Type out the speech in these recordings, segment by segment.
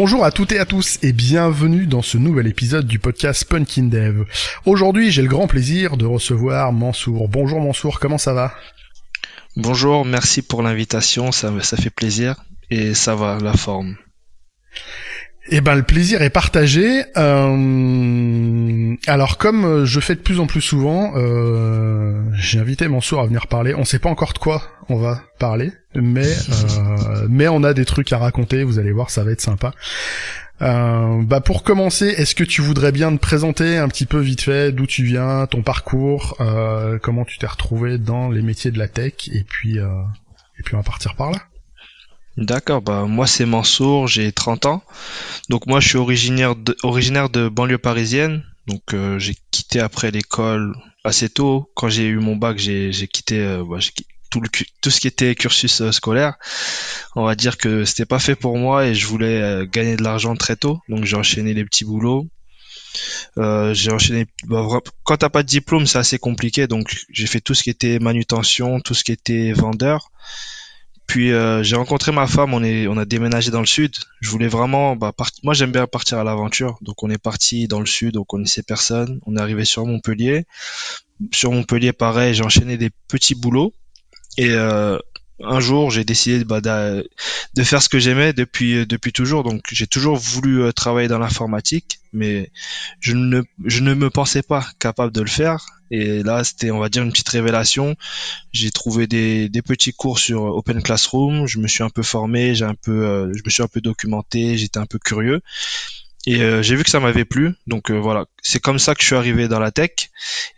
Bonjour à toutes et à tous et bienvenue dans ce nouvel épisode du podcast Punkin Dev. Aujourd'hui, j'ai le grand plaisir de recevoir Mansour. Bonjour Mansour, comment ça va? Bonjour, merci pour l'invitation, ça, ça fait plaisir et ça va, la forme. Eh ben le plaisir est partagé. Euh, alors comme je fais de plus en plus souvent, euh, j'ai invité Mansour à venir parler. On sait pas encore de quoi on va parler, mais euh, mais on a des trucs à raconter. Vous allez voir, ça va être sympa. bah pour commencer, est-ce que tu voudrais bien te présenter un petit peu vite fait d'où tu viens, ton parcours, comment tu t'es retrouvé dans les métiers de la tech, et puis et puis on va partir par là. D'accord, bah moi c'est Mansour, j'ai 30 ans. Donc moi je suis originaire de, originaire de banlieue parisienne. Donc euh, j'ai quitté après l'école assez tôt. Quand j'ai eu mon bac, j'ai quitté, euh, bah, tout, le, tout ce qui était cursus euh, scolaire. On va dire que c'était pas fait pour moi et je voulais gagner de l'argent très tôt. Donc j'ai enchaîné les petits boulots. j'ai enchaîné. Bah, quand t'as pas de diplôme, c'est assez compliqué. Donc j'ai fait tout ce qui était manutention, tout ce qui était vendeur. Puis euh, j'ai rencontré ma femme, on est, on a déménagé dans le sud. Je voulais vraiment, bah, moi j'aime bien partir à l'aventure, donc on est parti dans le sud, on connaissait personne. On est arrivé sur Montpellier. Sur Montpellier, pareil, j'ai enchaîné des petits boulots et euh, un jour, j'ai décidé bah, de faire ce que j'aimais depuis depuis toujours. Donc, j'ai toujours voulu euh, travailler dans l'informatique, mais je ne je ne me pensais pas capable de le faire. Et là, c'était, on va dire, une petite révélation. J'ai trouvé des, des petits cours sur Open Classroom. Je me suis un peu formé, j'ai un peu, euh, je me suis un peu documenté. J'étais un peu curieux. Et euh, j'ai vu que ça m'avait plu, donc euh, voilà, c'est comme ça que je suis arrivé dans la tech.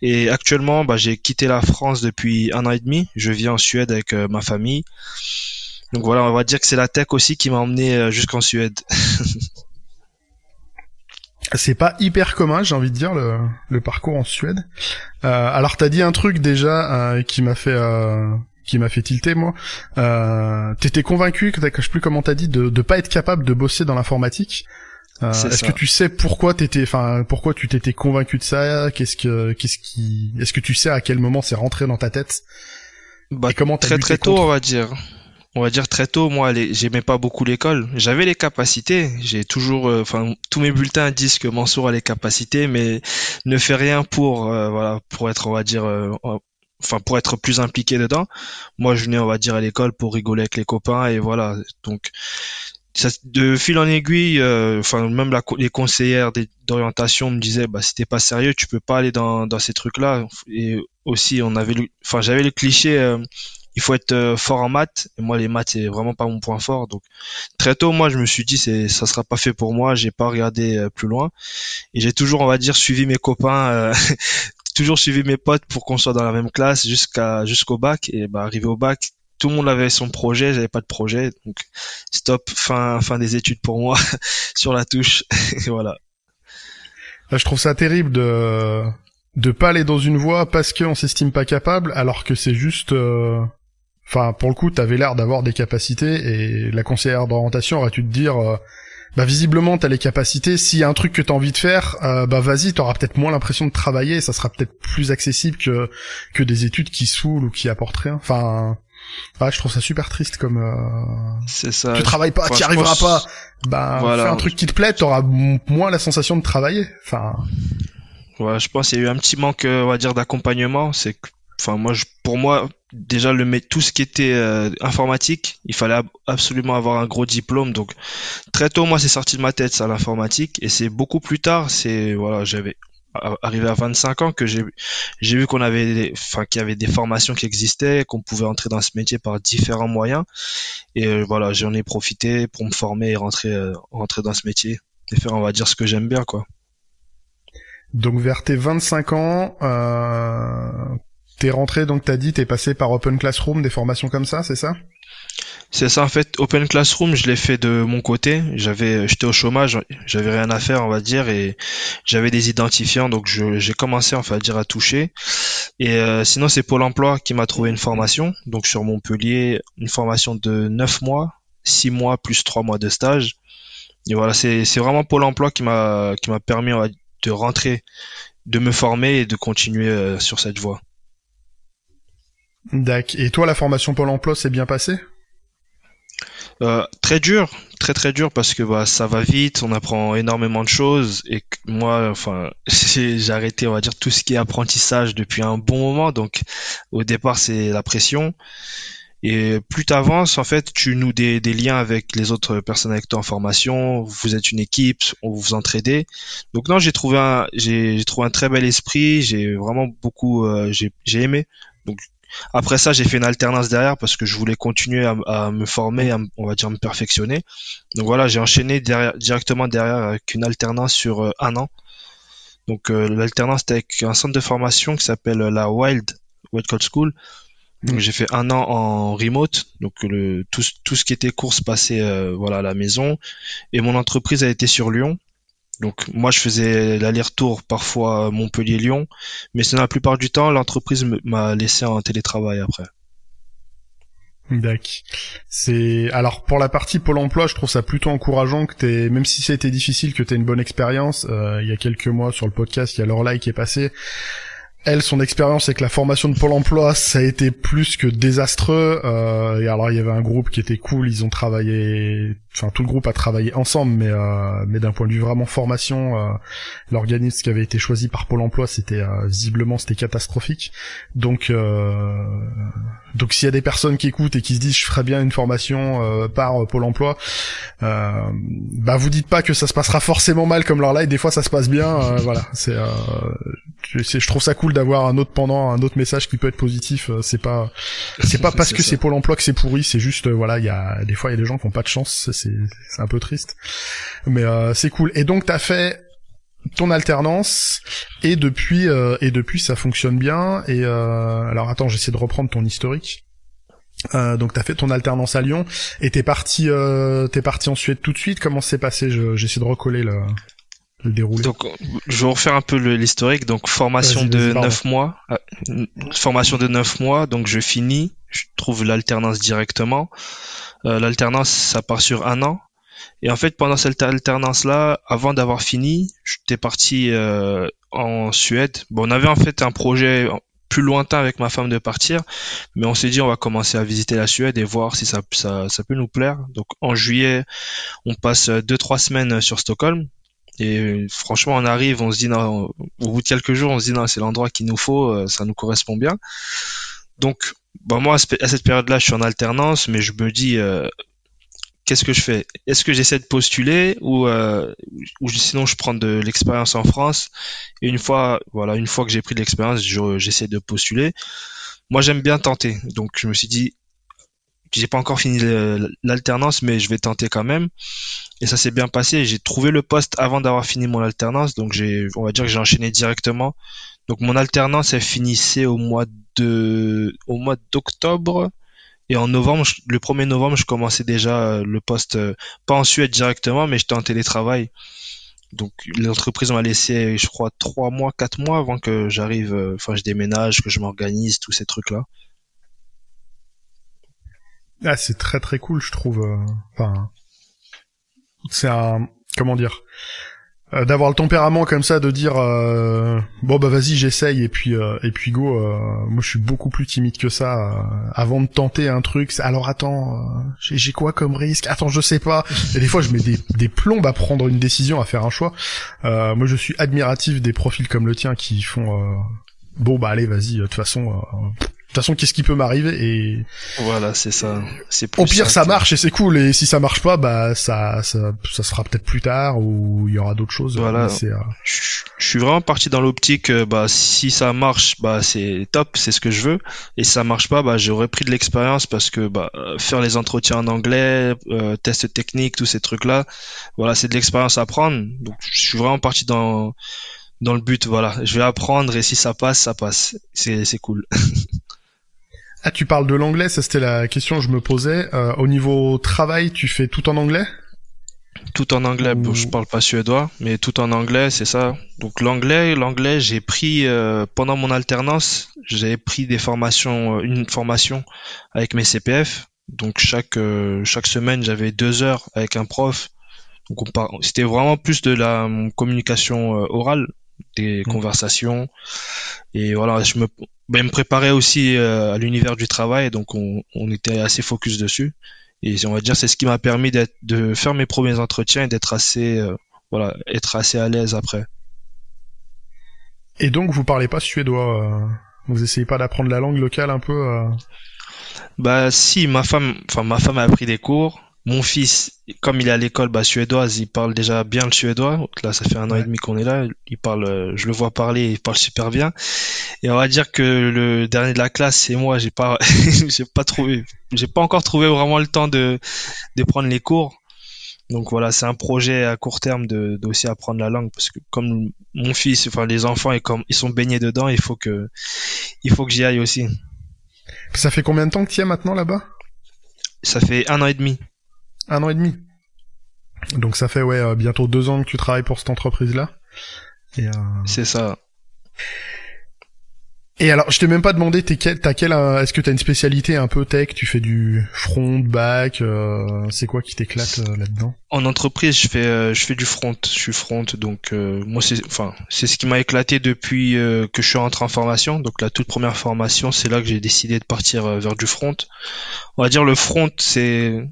Et actuellement, bah, j'ai quitté la France depuis un an et demi. Je vis en Suède avec euh, ma famille. Donc voilà, on va dire que c'est la tech aussi qui m'a emmené jusqu'en Suède. c'est pas hyper commun, j'ai envie de dire, le, le parcours en Suède. Euh, alors t'as dit un truc déjà qui m'a fait qui m'a fait tilter moi. Euh, T'étais convaincu, que je sais plus comment t'as dit, de de pas être capable de bosser dans l'informatique. Euh, est-ce que tu sais pourquoi t'étais, enfin, pourquoi tu t'étais convaincu de ça? Qu'est-ce que, qu'est-ce qui, est-ce que tu sais à quel moment c'est rentré dans ta tête? Bah, comment Très très tôt, on va dire. On va dire très tôt. Moi, j'aimais pas beaucoup l'école. J'avais les capacités. J'ai toujours, euh, enfin, tous mes bulletins disent que Mansour a les capacités, mais ne fait rien pour, euh, voilà, pour être, on va dire, enfin pour être plus impliqué dedans. Moi, je venais, on va dire, à l'école pour rigoler avec les copains et voilà. Donc, de fil en aiguille, euh, enfin même les conseillères d'orientation me disaient bah si t'es pas sérieux, tu peux pas aller dans, dans ces trucs-là. Et aussi on avait, enfin j'avais le cliché, euh, il faut être euh, fort en maths. Et moi les maths c'est vraiment pas mon point fort. Donc très tôt moi je me suis dit c'est ça sera pas fait pour moi. J'ai pas regardé plus loin et j'ai toujours on va dire suivi mes copains. toujours suivi mes potes pour qu'on soit dans la même classe jusqu'à jusqu'au bac et bah arrivé au bac tout le monde avait son projet, j'avais pas de projet, donc stop, fin, fin des études pour moi, sur la touche, et voilà. Je trouve ça terrible de de pas aller dans une voie parce qu'on s'estime pas capable, alors que c'est juste, euh, enfin pour le coup, t'avais l'air d'avoir des capacités et la conseillère d'orientation aurait dû te dire. Euh, bah visiblement t'as les capacités. S'il y a un truc que t'as envie de faire, euh, bah vas-y, t'auras peut-être moins l'impression de travailler, ça sera peut-être plus accessible que que des études qui saoulent ou qui apportent rien. Enfin, ah, je trouve ça super triste comme. Euh... C'est ça. Tu travailles pas, tu arriveras pas. Bah, voilà. fais un truc qui te plaît, t'auras moins la sensation de travailler. Enfin. Ouais, je pense qu'il y a eu un petit manque, euh, on va dire, d'accompagnement. C'est, enfin, moi, je, pour moi, déjà le tout ce qui était euh, informatique, il fallait absolument avoir un gros diplôme. Donc très tôt, moi, c'est sorti de ma tête ça l'informatique, et c'est beaucoup plus tard. C'est voilà, j'avais arrivé à 25 ans que j'ai j'ai vu qu'on avait enfin qu'il y avait des formations qui existaient qu'on pouvait entrer dans ce métier par différents moyens et euh, voilà j'en ai profité pour me former et rentrer euh, rentrer dans ce métier et faire on va dire ce que j'aime bien quoi donc vers tes 25 ans euh, t'es rentré donc t'as dit t'es passé par Open Classroom des formations comme ça c'est ça? C'est ça en fait. Open Classroom, je l'ai fait de mon côté. J'avais, j'étais au chômage, j'avais rien à faire, on va dire, et j'avais des identifiants, donc j'ai commencé, enfin, à dire à toucher. Et euh, sinon, c'est Pôle Emploi qui m'a trouvé une formation, donc sur Montpellier, une formation de 9 mois, 6 mois plus 3 mois de stage. Et voilà, c'est vraiment Pôle Emploi qui m'a qui m'a permis de rentrer, de me former et de continuer euh, sur cette voie. D'accord. Et toi, la formation Pôle Emploi s'est bien passée? Euh, très dur, très très dur parce que bah, ça va vite, on apprend énormément de choses et moi, enfin, j'ai arrêté, on va dire, tout ce qui est apprentissage depuis un bon moment. Donc, au départ, c'est la pression. Et plus tu avances, en fait, tu noues des, des, liens avec les autres personnes avec toi en formation. Vous êtes une équipe, on vous entraide. Donc non, j'ai trouvé un, j'ai trouvé un très bel esprit. J'ai vraiment beaucoup, euh, j'ai aimé. Donc après ça, j'ai fait une alternance derrière parce que je voulais continuer à, me former, on va dire me perfectionner. Donc voilà, j'ai enchaîné directement derrière avec une alternance sur euh, un an. Donc euh, l'alternance était avec un centre de formation qui s'appelle la Wild Wild Code School. Donc mm. j'ai fait un an en remote, donc le, tout, tout ce qui était course passait euh, voilà à la maison, et mon entreprise a été sur Lyon. Donc moi je faisais l'aller-retour parfois Montpellier-Lyon, mais c'est la plupart du temps l'entreprise m'a laissé en télétravail après. D'accord. C'est alors pour la partie Pôle Emploi, je trouve ça plutôt encourageant que t'aies, même si ça a été difficile, que t'aies une bonne expérience. Euh, il y a quelques mois sur le podcast, il y a Lorelai qui est passé elle, son expérience avec la formation de Pôle Emploi, ça a été plus que désastreux. Euh, et alors, il y avait un groupe qui était cool. Ils ont travaillé, enfin tout le groupe a travaillé ensemble, mais euh, mais d'un point de vue vraiment formation, euh, l'organisme qui avait été choisi par Pôle Emploi, c'était euh, visiblement c'était catastrophique. Donc euh, donc s'il y a des personnes qui écoutent et qui se disent je ferais bien une formation euh, par Pôle Emploi, bah vous dites pas que ça se passera forcément mal comme leur live. Des fois, ça se passe bien. voilà, c'est je trouve ça cool d'avoir un autre pendant, un autre message qui peut être positif. Euh, c'est pas, c'est pas parce que c'est Pôle Emploi que c'est pourri. C'est juste, euh, voilà, il y a des fois il y a des gens qui ont pas de chance. C'est, c'est un peu triste, mais euh, c'est cool. Et donc t'as fait ton alternance et depuis et depuis ça fonctionne bien. Et alors attends, j'essaie de reprendre ton historique. Euh, donc t'as fait ton alternance à Lyon et t'es parti t'es parti en Suède tout de suite. Comment s'est passé? J'essaie de recoller le. Donc, je vais refaire un peu l'historique. Donc, formation de 9 mois. Euh, formation de 9 mois. Donc, je finis. Je trouve l'alternance directement. Euh, l'alternance, ça part sur un an. Et en fait, pendant cette alternance-là, avant d'avoir fini, j'étais parti euh, en Suède. Bon, on avait en fait un projet plus lointain avec ma femme de partir, mais on s'est dit on va commencer à visiter la Suède et voir si ça, ça, ça peut nous plaire. Donc en juillet, on passe deux trois semaines sur Stockholm. Et franchement, on arrive, on se dit, non, au bout de quelques jours, on se dit, non, c'est l'endroit qu'il nous faut, euh, ça nous correspond bien. Donc, bah moi, à cette période-là, je suis en alternance, mais je me dis, euh, qu'est-ce que je fais? Est-ce que j'essaie de postuler ou, euh, ou sinon je prends de l'expérience en France? Et une fois, voilà, une fois que j'ai pris de l'expérience, j'essaie de postuler. Moi, j'aime bien tenter, donc je me suis dit, j'ai pas encore fini l'alternance, mais je vais tenter quand même. Et ça s'est bien passé. J'ai trouvé le poste avant d'avoir fini mon alternance, donc j'ai, on va dire que j'ai enchaîné directement. Donc mon alternance elle finissait au mois de, au mois d'octobre. Et en novembre, le 1er novembre, je commençais déjà euh, le poste, euh, pas en Suède directement, mais j'étais en télétravail. Donc l'entreprise m'a laissé, je crois, trois mois, quatre mois avant que j'arrive, euh, enfin je déménage, que je m'organise, tous ces trucs-là. Ah, c'est très très cool, je trouve. Enfin, c'est un comment dire euh, d'avoir le tempérament comme ça de dire euh, bon bah vas-y j'essaye et puis et puis go moi je suis beaucoup plus timide que ça avant de tenter un truc alors attends j'ai quoi comme risque? Attends je sais pas. Et des fois je mets des, des plombes à prendre une décision à faire un choix. Moi je suis admiratif des profils comme le tien qui font bon bah allez vas-y de toute façon toute façon, qu'est-ce qui peut m'arriver et voilà, c'est ça. C'est au pire, ça marche et c'est cool. Et si ça marche pas, bah ça, ça, ça sera peut-être plus tard ou il y aura d'autres choses. Voilà. Euh, je, suis vraiment parti dans l'optique, euh, bah si ça marche, bah c'est top, c'est ce que je veux. Et si ça marche pas, bah j'aurais pris de l'expérience parce que bah faire les entretiens en anglais, euh, tests techniques, tous ces trucs là, voilà, c'est de l'expérience à prendre. Donc je suis vraiment parti dans dans le but, voilà, je vais apprendre et si ça passe, ça passe. C'est c'est cool. Ah, tu parles de l'anglais, ça c'était la question que je me posais. Euh, au niveau travail, tu fais tout en anglais? Tout en anglais, je parle pas suédois, mais tout en anglais, c'est ça. Donc l'anglais, l'anglais, j'ai pris euh, pendant mon alternance, j'ai pris des formations, euh, une formation avec mes CPF. Donc chaque chaque semaine, j'avais deux heures avec un prof. Donc c'était vraiment plus de la communication orale, des mmh. conversations. Et voilà, je me ben, me préparait aussi euh, à l'univers du travail, donc on, on, était assez focus dessus. Et on va dire c'est ce qui m'a permis de faire mes premiers entretiens et d'être assez, euh, voilà, être assez à l'aise après. Et donc vous parlez pas suédois, euh, vous essayez pas d'apprendre la langue locale un peu euh? Bah si, ma femme, enfin ma femme a appris des cours. Mon fils, comme il est à l'école bah, suédoise, il parle déjà bien le suédois. là, ça fait un an et demi qu'on est là. Il parle, euh, je le vois parler, il parle super bien. Et on va dire que le dernier de la classe, c'est moi. J'ai pas, j'ai pas trouvé, j'ai pas encore trouvé vraiment le temps de de prendre les cours. Donc voilà, c'est un projet à court terme de d'aussi apprendre la langue parce que comme mon fils, enfin les enfants, et comme ils sont baignés dedans, il faut que il faut que j'y aille aussi. Ça fait combien de temps que tu es maintenant là-bas? Ça fait un an et demi. Un an et demi. Donc ça fait ouais euh, bientôt deux ans que tu travailles pour cette entreprise-là. Euh... C'est ça. Et alors, je t'ai même pas demandé, t'es quel, t'as quel, euh, est-ce que t'as une spécialité un peu tech? Tu fais du front, back euh, C'est quoi qui t'éclate là-dedans? En entreprise, je fais, je fais du front. Je suis front, donc moi c'est, enfin, c'est ce qui m'a éclaté depuis que je suis rentré en formation. Donc la toute première formation, c'est là que j'ai décidé de partir vers du front. On va dire le front, c'est,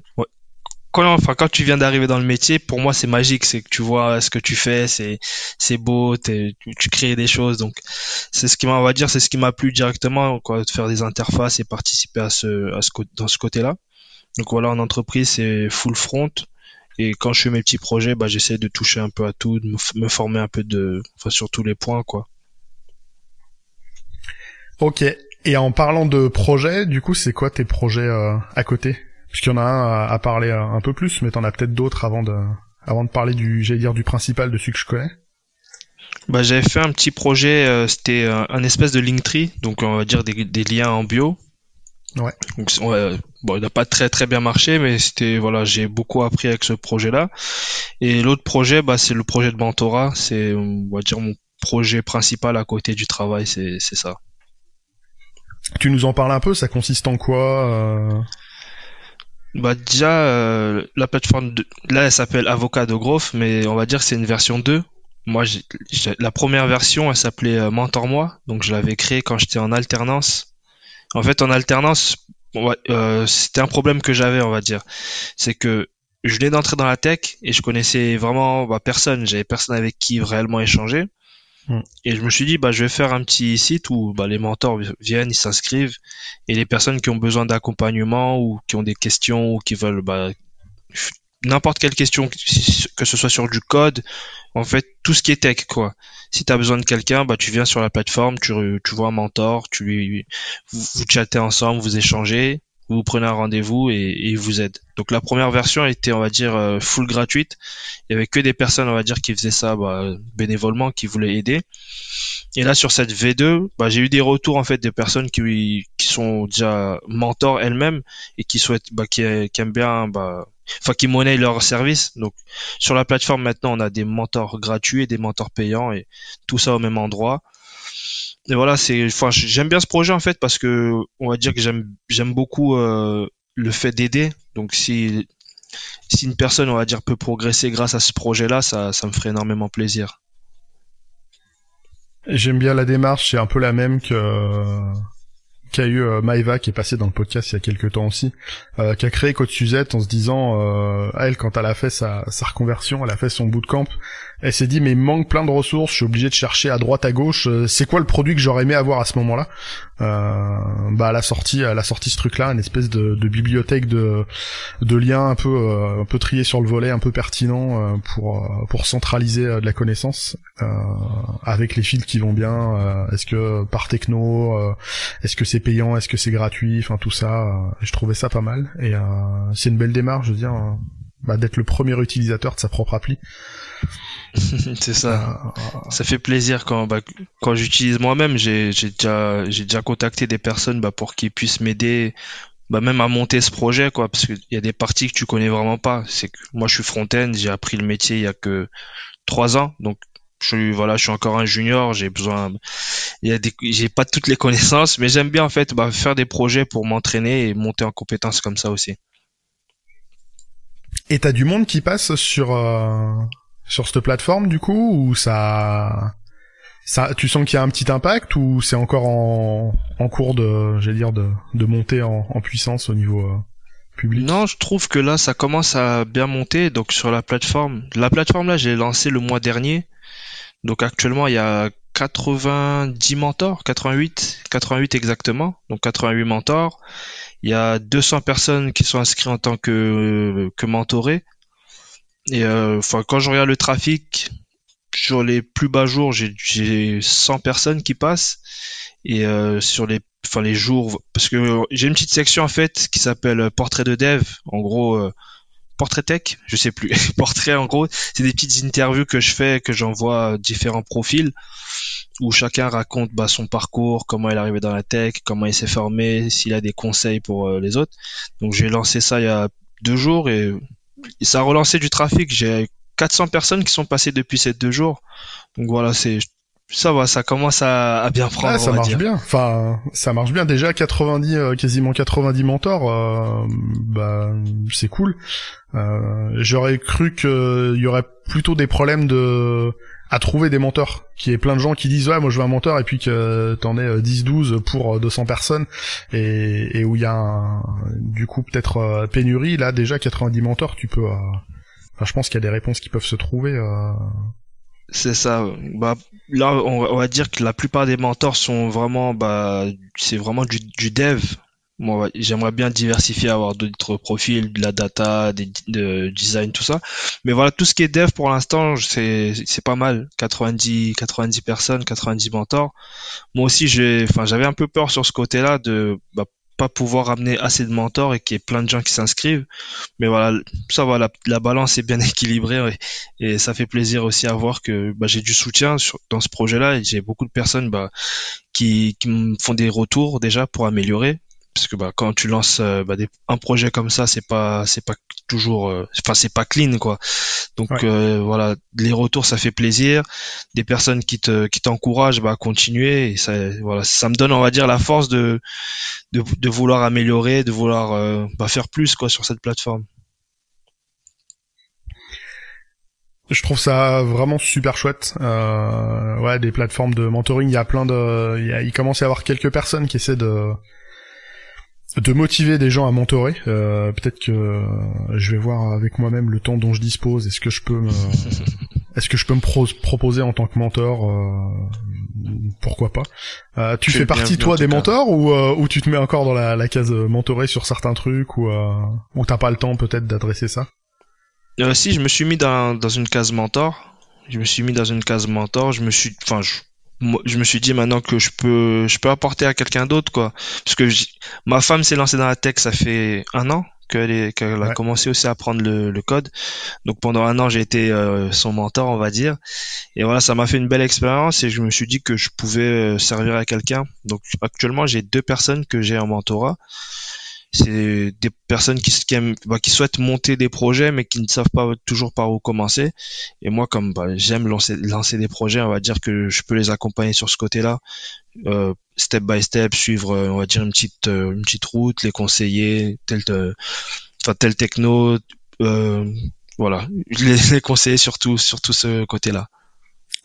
quand, enfin, quand tu viens d'arriver dans le métier, pour moi, c'est magique. C'est que tu vois ce que tu fais, c'est, c'est beau, tu, crées des choses. Donc, c'est ce qui m'a, va dire, c'est ce qui m'a plu directement, quoi, de faire des interfaces et participer à ce, à ce, dans ce côté-là. Donc voilà, en entreprise, c'est full front. Et quand je fais mes petits projets, bah, j'essaie de toucher un peu à tout, de me, former un peu de, enfin, sur tous les points, quoi. Ok. Et en parlant de projets, du coup, c'est quoi tes projets euh, à côté? Puisqu'il y en a un à, parler un peu plus, mais t'en as peut-être d'autres avant de, avant de parler du, j'allais dire du principal de celui que je connais. Bah, j'avais fait un petit projet, euh, c'était un, espèce de Linktree, donc on va dire des, des liens en bio. Ouais. Donc, bon, il n'a pas très très bien marché, mais c'était voilà, j'ai beaucoup appris avec ce projet-là. Et l'autre projet, bah, c'est le projet de mentorat. C'est on va dire mon projet principal à côté du travail, c'est c'est ça. Tu nous en parles un peu, ça consiste en quoi euh? Bah déjà, euh, la plateforme là, elle s'appelle Avocado Growth, mais on va dire que c'est une version 2. Moi, la première version, elle s'appelait euh, Mentor Moi, donc je l'avais créée quand j'étais en alternance. En fait, en alternance, euh, c'était un problème que j'avais, on va dire. C'est que je venais d'entrer dans la tech et je connaissais vraiment bah, personne. J'avais personne avec qui réellement échanger. Mm. Et je me suis dit, bah, je vais faire un petit site où bah, les mentors viennent, ils s'inscrivent, et les personnes qui ont besoin d'accompagnement ou qui ont des questions ou qui veulent bah, n'importe quelle question, que ce soit sur du code, en fait, tout ce qui est tech, quoi. Si tu as besoin de quelqu'un, bah, tu viens sur la plateforme, tu, tu vois un mentor, tu lui, vous, vous chattez ensemble, vous échangez, vous prenez un rendez-vous et, il vous aide. Donc la première version était, on va dire, euh, full gratuite. Il y avait que des personnes, on va dire, qui faisaient ça bah, bénévolement, qui voulaient aider. Et là, sur cette V2, bah, j'ai eu des retours en fait des personnes qui, sont déjà mentors elles-mêmes et qui souhaitent, bah, qui, aiment bien, enfin, qui monnaient leur service. Donc sur la plateforme maintenant, on a des mentors gratuits et des mentors payants et tout ça au même endroit voilà, c'est, enfin, j'aime bien ce projet en fait parce que on va dire que j'aime, beaucoup euh, le fait d'aider. Donc si une personne, on va dire, peut progresser grâce à ce projet-là, ça, ça me ferait énormément plaisir. J'aime bien la démarche, c'est un peu la même que qu'a eu euh, Maeva qui est passé dans le podcast il y a quelques temps aussi, euh, qui a créé Code Suzette en se disant, elle quand elle a fait sa, sa reconversion, elle a fait son bootcamp, elle s'est dit mais il manque plein de ressources, je suis obligé de chercher à droite à gauche, euh, c'est quoi le produit que j'aurais aimé avoir à ce moment-là euh, Bah elle a sorti, elle a sorti ce truc-là, une espèce de, de, bibliothèque de, de liens un peu euh, un peu triés sur le volet, un peu pertinent pour pour centraliser de la connaissance avec les fils qui vont bien. est-ce que par techno, est-ce que c'est payant, est-ce que c'est gratuit, enfin tout ça, je trouvais ça pas mal et c'est une belle démarche, je veux dire. Bah, d'être le premier utilisateur de sa propre appli. c'est ça. Ça fait plaisir quand bah, quand j'utilise moi-même. J'ai déjà j'ai déjà contacté des personnes bah, pour qu'ils puissent m'aider, bah, même à monter ce projet quoi, parce qu'il y a des parties que tu connais vraiment pas. C'est que moi je suis front-end, j'ai appris le métier il y a que trois ans, donc je suis voilà, je suis encore un junior, j'ai besoin, il y a des, j'ai pas toutes les connaissances, mais j'aime bien en fait bah, faire des projets pour m'entraîner et monter en compétences comme ça aussi. Et t'as du monde qui passe sur euh, sur cette plateforme du coup ou ça ça tu sens qu'il y a un petit impact ou c'est encore en, cours de j'allais dire de, de monter en, en puissance au niveau euh, public? Non, je trouve que là, ça commence à bien monter. Donc sur la plateforme, la plateforme là, j'ai lancé le mois dernier. Donc actuellement, il y a 90 mentors, 88, 88 exactement. Donc 88 mentors. Il y a 200 personnes qui sont inscrites en tant que que mentorés. Et euh, enfin, quand je regarde le trafic, sur les plus bas jours, j'ai 100 personnes qui passent. Et euh, sur les enfin les jours parce que j'ai une petite section en fait qui s'appelle portrait de dev. En gros euh, portrait tech je sais plus. Portrait en gros c'est des petites interviews que je fais que j'envoie à différents profils où chacun raconte bah, son parcours comment il est arrivé dans la tech comment il s'est formé s'il a des conseils pour euh, les autres. Donc j'ai lancé ça il y a deux jours et ça a relancé du trafic j'ai 400 personnes qui sont passées depuis ces deux jours donc voilà c'est ça va, ça commence à, à bien prendre. ça marche bien. Enfin, ça marche bien. Déjà 90, euh, quasiment 90 mentors, euh, bah c'est cool. Euh, J'aurais cru qu'il y aurait plutôt des problèmes de à trouver des mentors, qui est plein de gens qui disent ouais moi je veux un mentor et puis que t'en es 10-12 euh, pour 200 personnes et, et où il y a du coup peut-être pénurie. Là déjà 90 mentors, tu peux. Enfin, je pense qu'il y a des réponses qui peuvent se trouver. C'est ça. Bah, là, on, va dire que la plupart des mentors sont vraiment, bah, c'est vraiment du, du dev. Moi, j'aimerais bien diversifier, avoir d'autres profils, de la data, des, de design, tout ça. Mais voilà, tout ce qui est dev pour l'instant, c'est, c'est pas mal. 90, 90 personnes, 90 mentors. Moi aussi, j'ai, enfin, j'avais un peu peur sur ce côté-là de, bah, pas pouvoir amener assez de mentors et qu'il y ait plein de gens qui s'inscrivent. Mais voilà, ça va, la, balance est bien équilibrée et, ça fait plaisir aussi à voir que bah, j'ai du soutien dans ce projet-là et j'ai beaucoup de personnes bah, qui, qui me font des retours déjà pour améliorer parce que bah, quand tu lances euh, bah, un projet comme ça c'est pas c'est pas toujours euh, enfin c'est pas clean quoi. Donc euh, voilà les retours ça fait plaisir. Des personnes qui te qui t'encouragent bah, à continuer. Et ça voilà ça me donne on va dire la force de de, de vouloir améliorer de vouloir bah, faire plus quoi sur cette plateforme. Je trouve ça vraiment super chouette. Euh, ouais, des plateformes de mentoring, il y a plein de, il, il commence à y avoir quelques personnes qui essaient de de motiver des gens à mentorer. Euh, Peut-être que euh, je vais voir avec moi-même le temps dont je dispose. Est-ce que je peux me, est-ce que je peux me proposer en tant que mentor euh, Pourquoi pas euh, Tu fais partie toi des mentors ou, euh, ou tu te mets encore dans la, la case mentoré sur certains trucs ou ou t'as pas le temps peut-être d'adresser ça? Si, je me suis mis dans dans une case mentor. Je me suis mis dans une case mentor. Je me suis, enfin, je je me suis dit maintenant que je peux je peux apporter à quelqu'un d'autre quoi. Parce que ma femme s'est lancée dans la tech ça fait un an qu'elle qu'elle a commencé aussi à apprendre le, le, code. Donc pendant un an j'ai été euh, son mentor on va dire. Et voilà ça m'a fait une belle expérience et je me suis dit que je pouvais euh, servir à quelqu'un. Donc actuellement j'ai deux personnes que j'ai en mentorat c'est des personnes qui, qui, aiment, bah, qui souhaitent monter des projets mais qui ne savent pas toujours par où commencer. Et moi, comme bah, j'aime lancer, lancer des projets, on va dire que je peux les accompagner sur ce côté-là, euh, step by step, suivre, euh, on va dire une petite euh, une petite route, les conseiller, tel, enfin tel techno, euh, voilà, les, les conseiller surtout sur tout ce côté-là.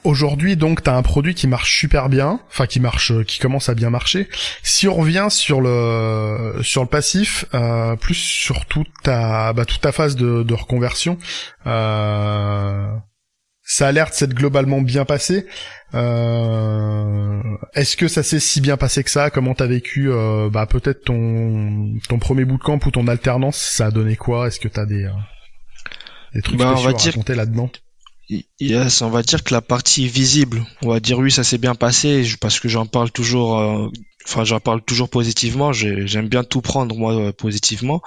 Aujourd'hui, donc, tu as un produit qui marche super bien, enfin qui marche, euh, qui commence à bien marcher. Si on revient sur le sur le passif, euh, plus sur toute ta bah, toute ta phase de, de reconversion, euh, ça a l'air de s'être globalement bien passé. Euh, Est-ce que ça s'est si bien passé que ça? Comment t'as vécu euh, bah, peut-être ton ton premier bootcamp ou ton alternance? Ça a donné quoi? Est-ce que t'as des des trucs bah, spéciaux à raconter là-dedans? Yes, on va dire que la partie visible, on va dire oui, ça s'est bien passé parce que j'en parle toujours, euh, enfin j'en parle toujours positivement. J'aime bien tout prendre moi euh, positivement,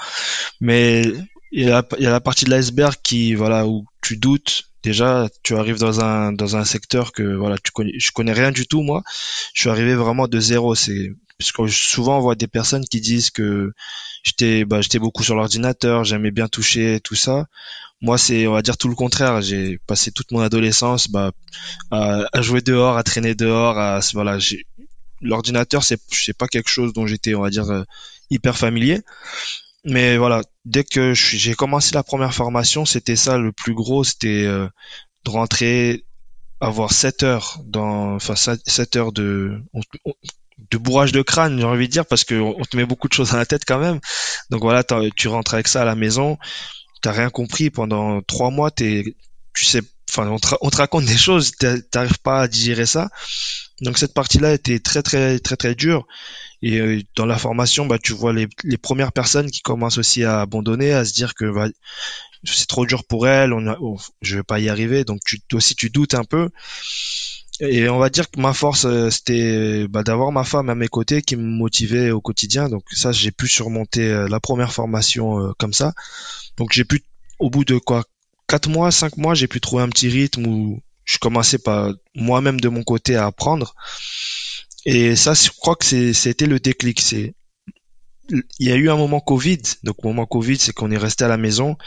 mais il y, a il y a la partie de l'iceberg qui, voilà, où tu doutes. Déjà, tu arrives dans un dans un secteur que voilà, tu connais, je connais rien du tout moi. Je suis arrivé vraiment de zéro. C'est parce que souvent on voit des personnes qui disent que j'étais bah, j'étais beaucoup sur l'ordinateur, j'aimais bien toucher tout ça. Moi, c'est, on va dire tout le contraire. J'ai passé toute mon adolescence bah, à, à, jouer dehors, à traîner dehors. À, voilà, l'ordinateur, c'est, c'est pas quelque chose dont j'étais, on va dire, euh, hyper familier. Mais voilà, dès que j'ai commencé la première formation, c'était ça le plus gros, c'était euh, de rentrer, avoir 7 heures dans, enfin 7 heures de, de bourrage de crâne, j'ai envie de dire, parce qu'on on te met beaucoup de choses dans la tête quand même. Donc voilà, tu rentres avec ça à la maison, t'as rien compris pendant trois mois, t'es, tu sais, enfin, on te, on te raconte des choses, t'arrives pas à digérer ça. Donc cette partie-là était très très très très dure. Et euh, dans la formation, bah, tu vois les, les, premières personnes qui commencent aussi à abandonner, à se dire que bah, c'est trop dur pour elles, on a, je vais pas y arriver. Donc tu aussi tu doutes un peu. Et on va dire que ma force, euh, c'était bah, d'avoir ma femme à mes côtés qui me motivait au quotidien. Donc ça, j'ai pu surmonter euh, la première formation euh, comme ça. Donc j'ai pu, au bout de quoi, quatre mois, cinq mois, j'ai pu trouver un petit rythme où je commençais par moi-même de mon côté à apprendre. Et ça, je crois que c'était le déclic. C'est il y a eu un moment Covid. Donc, moment Covid, c'est qu'on est resté à la maison.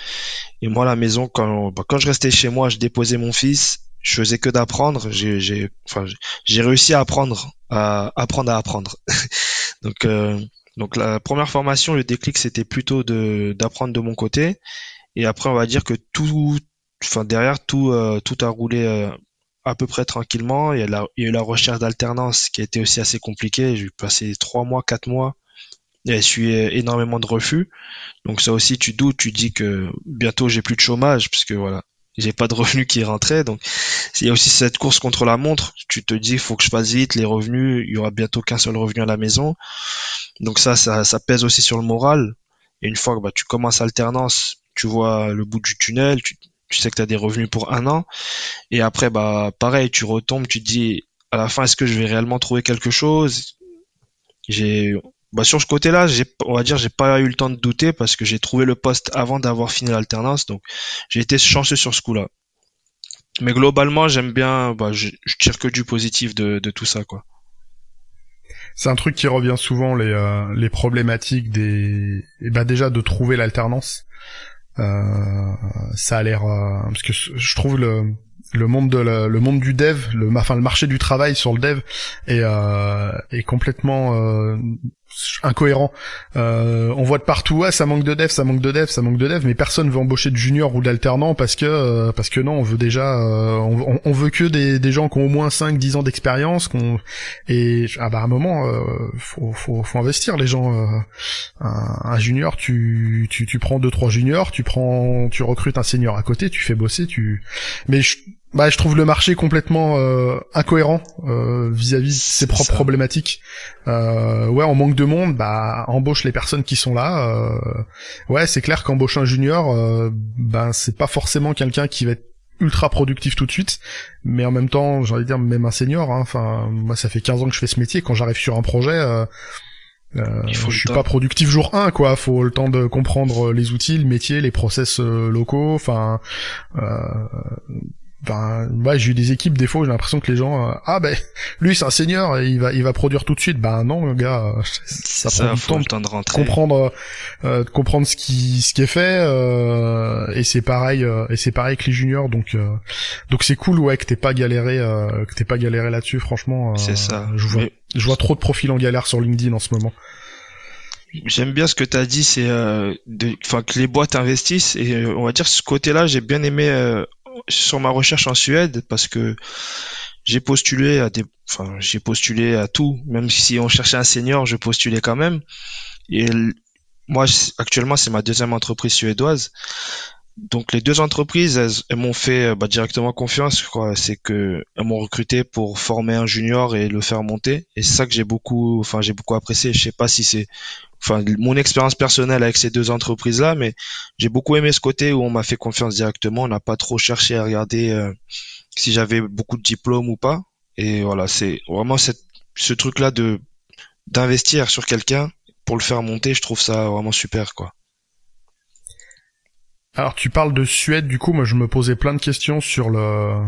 Et moi, à la maison, quand, bah, quand je restais chez moi, je déposais mon fils je faisais que d'apprendre. J'ai, j'ai, enfin, j'ai réussi à apprendre, à apprendre à apprendre. donc, euh, donc la première formation, le déclic, c'était plutôt de d'apprendre de mon côté. Et après, on va dire que tout, enfin derrière tout, euh, tout a roulé euh, à peu près tranquillement. Il y, a la, il y a eu la recherche d'alternance qui a été aussi assez compliquée. J'ai passé trois mois, quatre mois. Et j'ai eu énormément de refus. Donc ça aussi, tu doutes, tu dis que bientôt j'ai plus de chômage, puisque voilà, j'ai pas de revenus qui rentraient donc il y a aussi cette course contre la montre. Tu te dis faut que je fasse vite les revenus il y aura bientôt qu'un seul revenu à la maison. Donc ça ça, ça pèse aussi sur le moral. Et une fois que bah, tu commences alternance tu vois le bout du tunnel tu, tu sais que tu as des revenus pour un an. Et après bah pareil tu retombes tu te dis à la fin est-ce que je vais réellement trouver quelque chose? J'ai bah sur ce côté-là, j'ai, on va dire, j'ai pas eu le temps de douter parce que j'ai trouvé le poste avant d'avoir fini l'alternance, donc j'ai été chanceux sur ce coup-là. Mais globalement, j'aime bien, bah, je, tire que du positif de, de tout ça, quoi. C'est un truc qui revient souvent les euh, les problématiques des, et bah déjà de trouver l'alternance. Euh, ça a l'air euh, parce que je trouve le le monde de le monde du dev, le enfin le marché du travail sur le dev est euh, est complètement euh, incohérent. Euh, on voit de partout, ah, ça manque de dev, ça manque de dev, ça manque de dev, mais personne veut embaucher de junior ou d'alternant parce que euh, parce que non, on veut déjà, euh, on, veut que des, des gens qui ont au moins 5 10 ans d'expérience, qu'on et ah bah à un moment, euh, faut, faut, faut investir les gens. Un, un, junior, tu, tu tu prends deux trois juniors, tu prends, tu recrutes un senior à côté, tu fais bosser, tu. Mais je, bah, je trouve le marché complètement euh, incohérent euh, vis-à-vis de ses propres problématiques. Euh, ouais, on manque de monde, bah embauche les personnes qui sont là. Euh, ouais, c'est clair qu'embaucher un junior, euh, ben c'est pas forcément quelqu'un qui va être ultra productif tout de suite, mais en même temps, j'ai envie de dire même un senior. Hein, enfin, moi ça fait 15 ans que je fais ce métier. Quand j'arrive sur un projet. Euh, je suis pas productif jour 1 quoi, faut le temps de comprendre les outils, le métier, les process locaux, enfin ben ouais j'ai eu des équipes des fois j'ai l'impression que les gens euh, ah ben lui c'est un senior il va il va produire tout de suite. Ben non le gars euh, ça, prend du temps, le temps de rentrer. comprendre euh, de comprendre ce qui ce qui est fait et c'est pareil et c'est pareil que les juniors donc donc c'est cool ouais que t'es pas galéré que t'es pas galéré là-dessus franchement c'est ça. je vois je vois trop de profils en galère sur LinkedIn en ce moment. J'aime bien ce que tu as dit, c'est euh, enfin que les boîtes investissent et on va dire ce côté-là, j'ai bien aimé sur ma recherche en Suède parce que j'ai postulé à des, enfin, j'ai postulé à tout. Même si on cherchait un senior, je postulais quand même. Et moi, actuellement, c'est ma deuxième entreprise suédoise. Donc les deux entreprises, elles, m'ont fait bah, directement confiance. crois C'est que elles m'ont recruté pour former un junior et le faire monter. Et c'est ça que j'ai beaucoup, enfin j'ai beaucoup apprécié. Je sais pas si c'est enfin mon expérience personnelle avec ces deux entreprises là mais j'ai beaucoup aimé ce côté où on m'a fait confiance directement on n'a pas trop cherché à regarder euh, si j'avais beaucoup de diplômes ou pas et voilà c'est vraiment cette, ce truc là de d'investir sur quelqu'un pour le faire monter je trouve ça vraiment super quoi alors tu parles de Suède du coup moi je me posais plein de questions sur le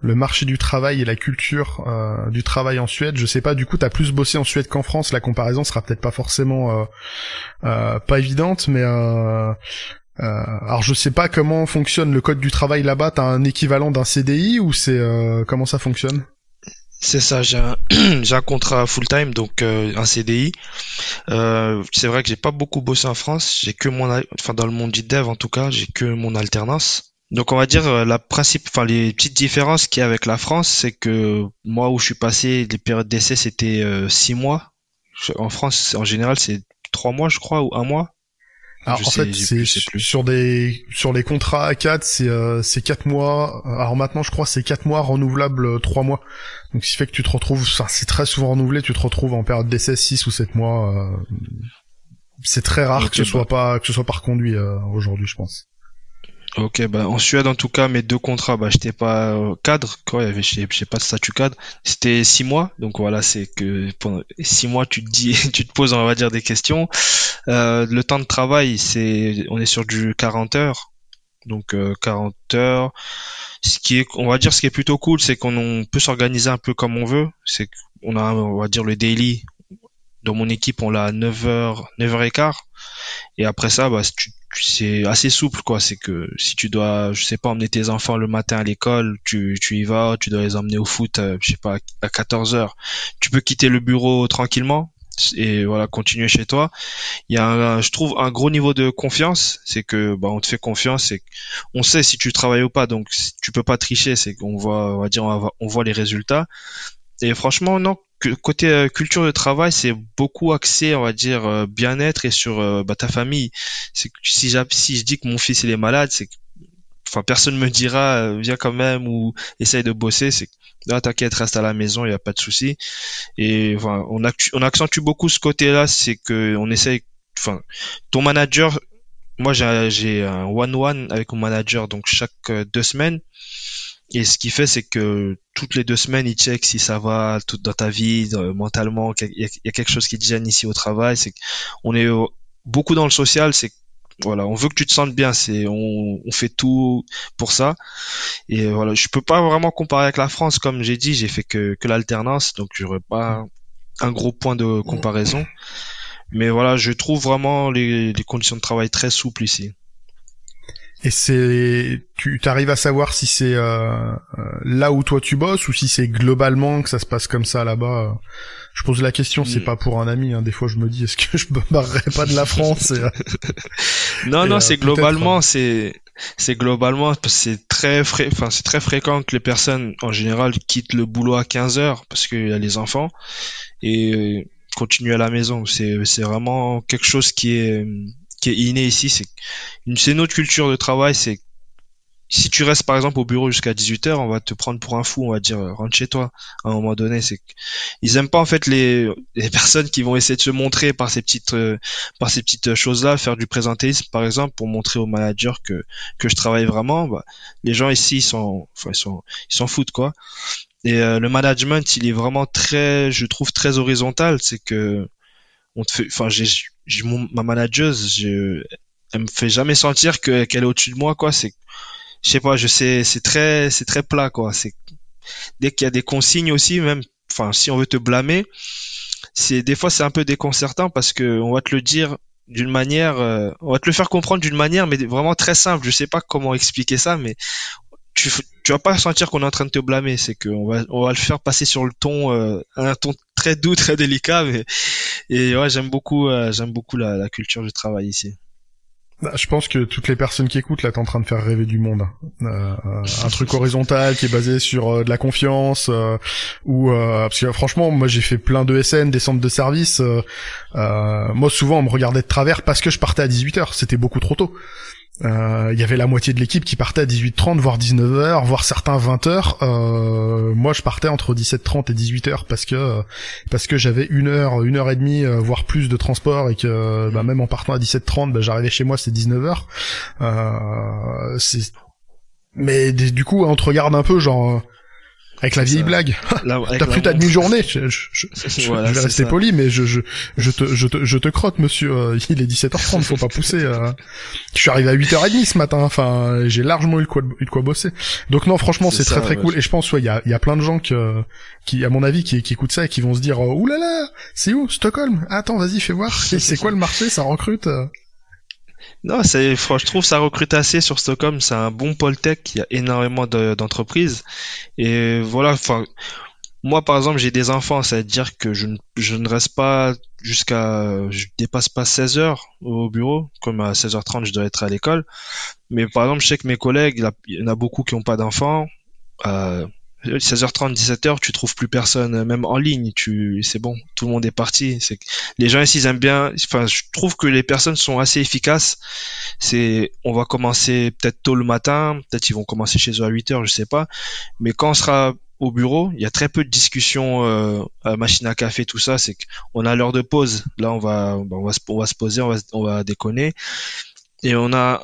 le marché du travail et la culture euh, du travail en Suède. Je sais pas, du coup, t'as plus bossé en Suède qu'en France. La comparaison sera peut-être pas forcément euh, euh, pas évidente, mais alors je sais pas comment fonctionne le code du travail là-bas. T'as un équivalent d'un CDI ou c'est comment ça fonctionne? C'est ça, j'ai un, un, contrat full time, donc un CDI. c'est vrai que j'ai pas beaucoup bossé en France. J'ai que mon, enfin dans le monde du dev en tout cas, j'ai que mon alternance. Donc on va dire euh, la principe, enfin les petites différences qu'il y a avec la France, c'est que moi où je suis passé, les périodes d'essai c'était euh, six mois. En France, en général, c'est trois mois, je crois, ou un mois. Alors en fait, c'est sur des sur les contrats A4, c'est euh, c'est quatre mois. Alors maintenant, je crois c'est quatre mois renouvelables trois mois. Donc ce qui fait que tu te retrouves, enfin, c'est très souvent renouvelé, tu te retrouves en période d'essai six ou sept mois. c'est très rare que ce soit pas que ce soit par conduit aujourd'hui, je pense. Ok, bah en Suède en tout cas mes deux contrats, bah j'étais pas euh, cadre, quoi, il y avait je sais pas de statut cadre, c'était six mois, donc voilà c'est que pendant six mois tu te dis, tu te poses on va dire des questions. Euh, le temps de travail c'est, on est sur du 40 heures, donc euh, 40 heures. Ce qui est, on va dire ce qui est plutôt cool, c'est qu'on peut s'organiser un peu comme on veut, c'est qu'on a on va dire le daily. Dans mon équipe on l'a à 9h, 9h15 et après ça bah c'est assez souple quoi. C'est que si tu dois je sais pas emmener tes enfants le matin à l'école tu, tu y vas tu dois les emmener au foot euh, je sais pas à 14 heures. Tu peux quitter le bureau tranquillement et voilà continuer chez toi. Il y a je trouve un gros niveau de confiance. C'est que bah on te fait confiance c'est on sait si tu travailles ou pas. Donc tu peux pas tricher c'est qu'on voit on va dire on voit les résultats et franchement non côté euh, culture de travail, c'est beaucoup axé, on va dire, euh, bien-être et sur euh, bah, ta famille. C'est si, si je dis que mon fils il est malade, c'est enfin personne me dira viens quand même ou essaye de bosser. C'est là t'inquiète, reste à la maison, il y a pas de souci. Et enfin, on, on accentue beaucoup ce côté-là, c'est que on essaye, enfin, ton manager, moi j'ai un one-one avec mon manager, donc chaque deux semaines et ce qu'il fait, c'est que toutes les deux semaines, il check si ça va tout dans ta vie, mentalement, il y, a quelque chose qui te gêne ici au travail. C'est on est beaucoup dans le social. C'est voilà, on veut que tu te sentes bien. C'est on, on, fait tout pour ça. Et voilà, je peux pas vraiment comparer avec la France, comme j'ai dit, j'ai fait que, que l'alternance, donc j'aurais pas un gros point de comparaison. Mais voilà, je trouve vraiment les, les conditions de travail très souples ici. Et c'est, tu arrives à savoir si c'est euh, euh, là où toi tu bosses ou si c'est globalement que ça se passe comme ça là-bas. Je pose la question, c'est mm. pas pour un ami. Hein. Des fois, je me dis, est-ce que je me barrerais pas de la France euh, Non, non, c'est globalement, c'est c'est globalement, c'est très enfin c'est très fréquent que les personnes en général quittent le boulot à 15 heures parce qu'il y a les enfants et continuent à la maison. C'est c'est vraiment quelque chose qui est qui est inné ici, c'est une, c'est notre culture de travail, c'est si tu restes par exemple au bureau jusqu'à 18h, on va te prendre pour un fou, on va dire rentre chez toi. À un moment donné, c'est ils aiment pas en fait les, les personnes qui vont essayer de se montrer par ces petites euh, par ces petites choses-là, faire du présentéisme par exemple pour montrer au manager que que je travaille vraiment. Bah, les gens ici ils sont enfin ils s'en foutent quoi. Et euh, le management, il est vraiment très je trouve très horizontal, c'est que on te fait enfin j'ai mon, ma manageuse, je, elle me fait jamais sentir que qu'elle est au-dessus de moi quoi. C'est, je sais pas, je sais, c'est très, c'est très plat quoi. C'est dès qu'il y a des consignes aussi, même, enfin, si on veut te blâmer, c'est des fois c'est un peu déconcertant parce que on va te le dire d'une manière, euh, on va te le faire comprendre d'une manière, mais vraiment très simple. Je sais pas comment expliquer ça, mais tu, tu vas pas sentir qu'on est en train de te blâmer. C'est qu'on va, on va le faire passer sur le ton, euh, un ton très doux, très délicat. Mais et ouais, j'aime beaucoup, euh, j'aime beaucoup la, la, culture du travail ici. Bah, je pense que toutes les personnes qui écoutent là, t'es en train de faire rêver du monde. Euh, euh un truc horizontal qui est basé sur de la confiance, ou parce que franchement, moi j'ai fait plein de SN, des centres de service. moi souvent on me regardait de travers parce que je partais à 18h, c'était beaucoup trop tôt. Euh, il y avait la moitié de l'équipe qui partait à 18h30, voire 19h, voire certains 20h. Euh, moi, je partais entre 17h30 et 18h parce que parce que j'avais une heure, une heure et demie, euh, voire plus de transport et que bah, même en partant à 17h30, bah, j'arrivais chez moi, c'est 19h. Euh, c'est mais du coup, on te regarde un peu, genre avec la vieille blague. T'as plus ta demi-journée. Je, je, je, vais rester poli, mais je, je, je, te, je, te, je te crotte, monsieur. Euh, il est 17h30, faut pas pousser. Euh. Je suis arrivé à 8h30 ce matin. Enfin, j'ai largement eu de quoi, eu de quoi bosser. Donc non, franchement, c'est très très cool. Et je pense, ouais, il y a, y a plein de gens qui, qui, à mon avis, qui, qui écoutent ça et qui vont se dire, euh, oulala, c'est où Stockholm? Attends, vas-y, fais voir. C'est quoi le marché? Ça recrute non, c'est, je trouve ça recrute assez sur Stockholm. C'est un bon pôle tech. Il y a énormément d'entreprises. Et voilà, enfin, moi, par exemple, j'ai des enfants, ça veut dire que je ne, je ne reste pas jusqu'à, je dépasse pas 16 heures au bureau, comme à 16h30, je dois être à l'école. Mais par exemple, je sais que mes collègues, il y en a beaucoup qui n'ont pas d'enfants. Euh, 16h30, 17h, tu trouves plus personne, même en ligne, tu, c'est bon, tout le monde est parti. C'est, les gens ici, ils aiment bien, enfin, je trouve que les personnes sont assez efficaces. C'est, on va commencer peut-être tôt le matin, peut-être ils vont commencer chez eux à 8h, je sais pas. Mais quand on sera au bureau, il y a très peu de discussions euh, à machine à café, tout ça. C'est qu'on a l'heure de pause. Là, on va, on va, on va se poser, on va, on va déconner. Et on a,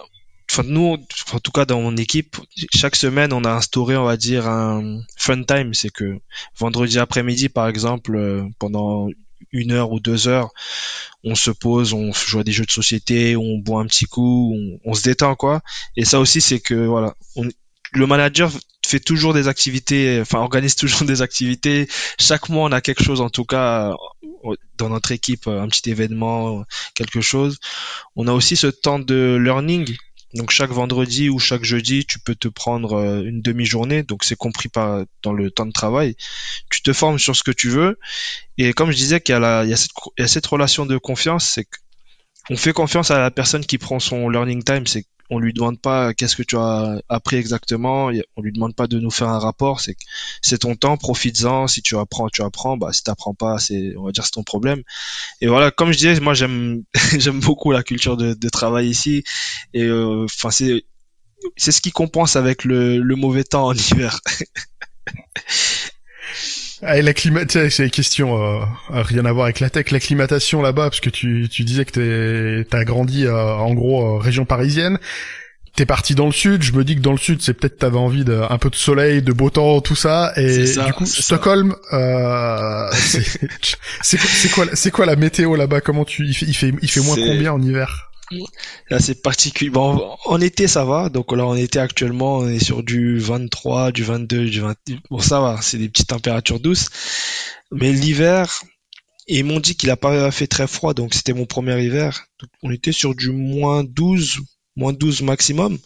enfin nous, en tout cas dans mon équipe, chaque semaine on a instauré, on va dire un fun time, c'est que vendredi après-midi par exemple, euh, pendant une heure ou deux heures, on se pose, on joue à des jeux de société, on boit un petit coup, on, se détend quoi. Et ça aussi c'est que voilà, le manager fait toujours des activités, enfin organise toujours des activités. Chaque mois on a quelque chose en tout cas dans notre équipe, un petit événement, quelque chose. On a aussi ce temps de learning donc chaque vendredi ou chaque jeudi, tu peux te prendre euh, une demi-journée, donc c'est compris pas dans le temps de travail. Tu te formes sur ce que tu veux, et comme je disais qu'il y a, cette, relation de confiance, c'est qu'on fait confiance à la personne qui prend son learning time, on lui demande pas qu'est-ce que tu as appris exactement, on lui demande pas de nous faire un rapport, c'est c'est ton temps, profites-en, si tu apprends, tu apprends, bah si t'apprends pas, c'est on va dire c'est ton problème. Et voilà, comme je disais, moi j'aime j'aime beaucoup la culture de, travail ici et euh, enfin c'est c'est ce qui compense avec le, le mauvais temps en hiver. Ah, la c'est une question euh, rien à voir avec la tech, l'acclimatation là-bas, parce que tu, tu disais que t'as grandi euh, en gros euh, région parisienne. T'es parti dans le sud, je me dis que dans le sud, c'est peut-être t'avais envie d'un peu de soleil, de beau temps, tout ça, et du coup Stockholm, euh, c'est quoi, c'est quoi la météo là-bas? Comment tu, il fait, il fait, il fait moins combien en hiver? Là, c'est particulier. Bon, en été, ça va. Donc là, en été, actuellement, on est sur du 23, du 22, du 20. Bon, ça va. C'est des petites températures douces. Mais l'hiver, ils m'ont dit qu'il a pas fait très froid. Donc c'était mon premier hiver. on était sur du moins 12, moins 12 maximum.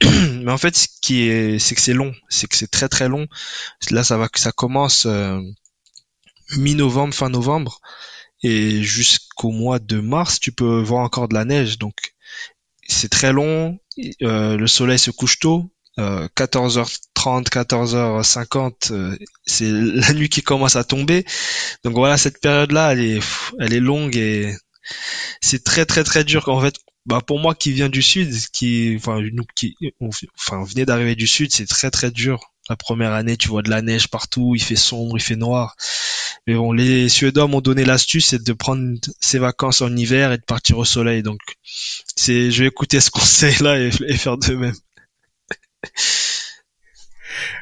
Mais en fait, ce qui est, c'est que c'est long. C'est que c'est très très long. Là, ça va, ça commence euh, mi-novembre, fin novembre et jusqu'au mois de mars, tu peux voir encore de la neige. Donc c'est très long. Euh, le soleil se couche tôt. 14h30, 14h50, euh, c'est la nuit qui commence à tomber. Donc voilà, cette période-là, elle est, elle est longue et c'est très très très dur. En fait, bah pour moi qui viens du sud, qui, enfin nous qui, enfin on venait d'arriver du sud, c'est très très dur la première année, tu vois de la neige partout, il fait sombre, il fait noir. Les Suédois m'ont donné l'astuce, c'est de prendre ses vacances en hiver et de partir au soleil. Donc, c'est, je vais écouter ce conseil-là et, faire de même.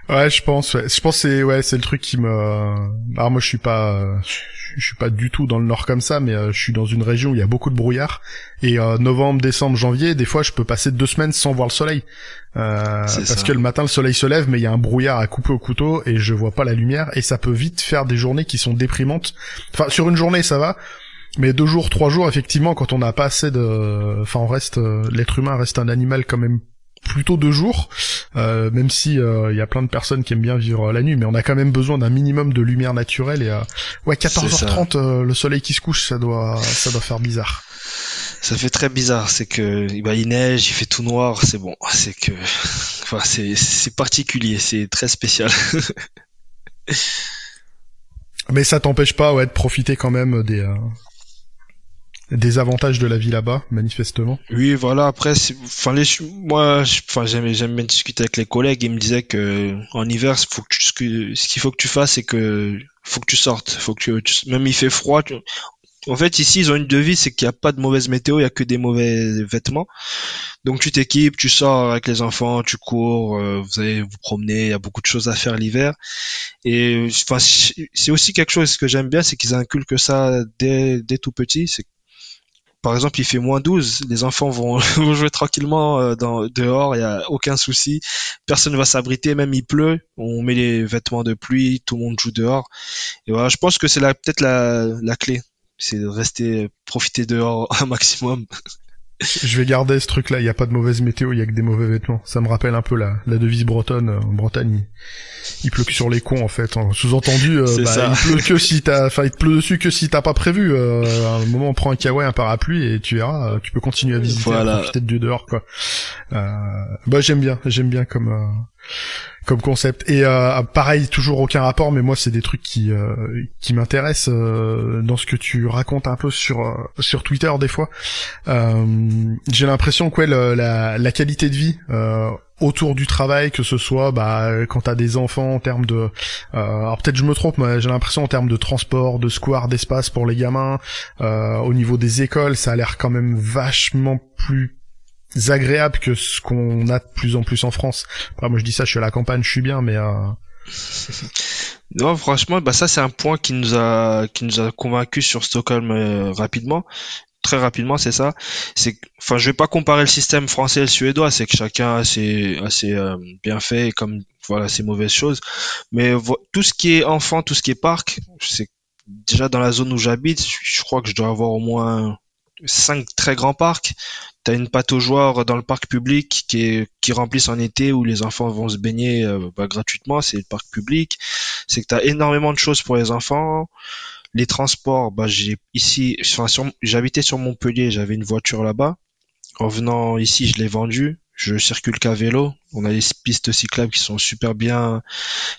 Ouais, je pense. Je pense c'est c'est le truc qui me. Alors moi, je suis pas, je suis pas du tout dans le nord comme ça, mais euh, je suis dans une région où il y a beaucoup de brouillard. Et euh, novembre, décembre, janvier, des fois, je peux passer deux semaines sans voir le soleil. Euh, parce que le matin, le soleil se lève, mais il y a un brouillard à couper au couteau et je vois pas la lumière. Et ça peut vite faire des journées qui sont déprimantes. Enfin, sur une journée, ça va. Mais deux jours, trois jours, effectivement, quand on n'a pas assez de, enfin, on reste, l'être humain reste un animal quand même plutôt deux jours, euh, même si il euh, y a plein de personnes qui aiment bien vivre la nuit, mais on a quand même besoin d'un minimum de lumière naturelle et euh, ouais 14h30 le soleil qui se couche, ça doit ça doit faire bizarre. Ça fait très bizarre, c'est que bah, il neige, il fait tout noir, c'est bon, c'est que enfin c'est c'est particulier, c'est très spécial. mais ça t'empêche pas ouais de profiter quand même des des avantages de la vie là-bas, manifestement. Oui, voilà. Après, enfin, les, moi, enfin, j'aime, j'aime bien discuter avec les collègues. Ils me disaient que en hiver, faut que tu, ce qu'il faut que tu fasses, c'est que faut que tu sortes. Faut que tu, même il fait froid. en fait, ici, ils ont une devise, c'est qu'il n'y a pas de mauvaise météo, il y a que des mauvais vêtements. Donc, tu t'équipes, tu sors avec les enfants, tu cours, euh, vous allez vous promener. Il y a beaucoup de choses à faire l'hiver. Et enfin, c'est aussi quelque chose que j'aime bien, c'est qu'ils inculquent ça dès, dès tout petit. C'est par exemple, il fait moins 12, les enfants vont, jouer tranquillement euh, dehors, il y a aucun souci, personne ne va s'abriter, même il pleut, on met les vêtements de pluie, tout le monde joue dehors. Et voilà, je pense que c'est peut-être la, la clé, c'est de rester, profiter dehors un maximum. Je vais garder ce truc-là. Il y a pas de mauvaise météo, il y a que des mauvais vêtements. Ça me rappelle un peu la, la devise bretonne. En Bretagne, il, pleut que sur les cons en fait. Sous-entendu, euh, bah, il pleut que si t'as, enfin, il te pleut dessus que si t'as pas prévu. Euh, à un moment, on prend un kawaii, un parapluie et tu verras, euh, tu peux continuer à visiter, voilà. à profiter de dehors quoi. Euh, bah j'aime bien, j'aime bien comme comme concept. Et euh, pareil, toujours aucun rapport, mais moi c'est des trucs qui euh, qui m'intéressent euh, dans ce que tu racontes un peu sur sur Twitter des fois. J'ai l'impression que la, la qualité de vie autour du travail, que ce soit bah quand t'as des enfants en termes de, alors peut-être je me trompe, mais j'ai l'impression en termes de transport, de square, d'espace pour les gamins, au niveau des écoles, ça a l'air quand même vachement plus agréable que ce qu'on a de plus en plus en France. Moi je dis ça, je suis à la campagne, je suis bien, mais euh... non, franchement, bah ça c'est un point qui nous a qui nous a convaincu sur Stockholm euh, rapidement. Très rapidement, c'est ça. C'est, enfin, je vais pas comparer le système français et le suédois. C'est que chacun a ses, a ses euh, bienfaits comme voilà ses mauvaises choses. Mais tout ce qui est enfant, tout ce qui est parc, c'est déjà dans la zone où j'habite. Je crois que je dois avoir au moins cinq très grands parcs T'as une pataugeoire dans le parc public qui est qui remplissent en été où les enfants vont se baigner euh, bah, gratuitement. C'est le parc public. C'est que t'as énormément de choses pour les enfants. Les transports, bah j'ai ici, enfin, j'habitais sur Montpellier, j'avais une voiture là-bas. En venant ici, je l'ai vendue. Je circule qu'à vélo. On a des pistes cyclables qui sont super bien.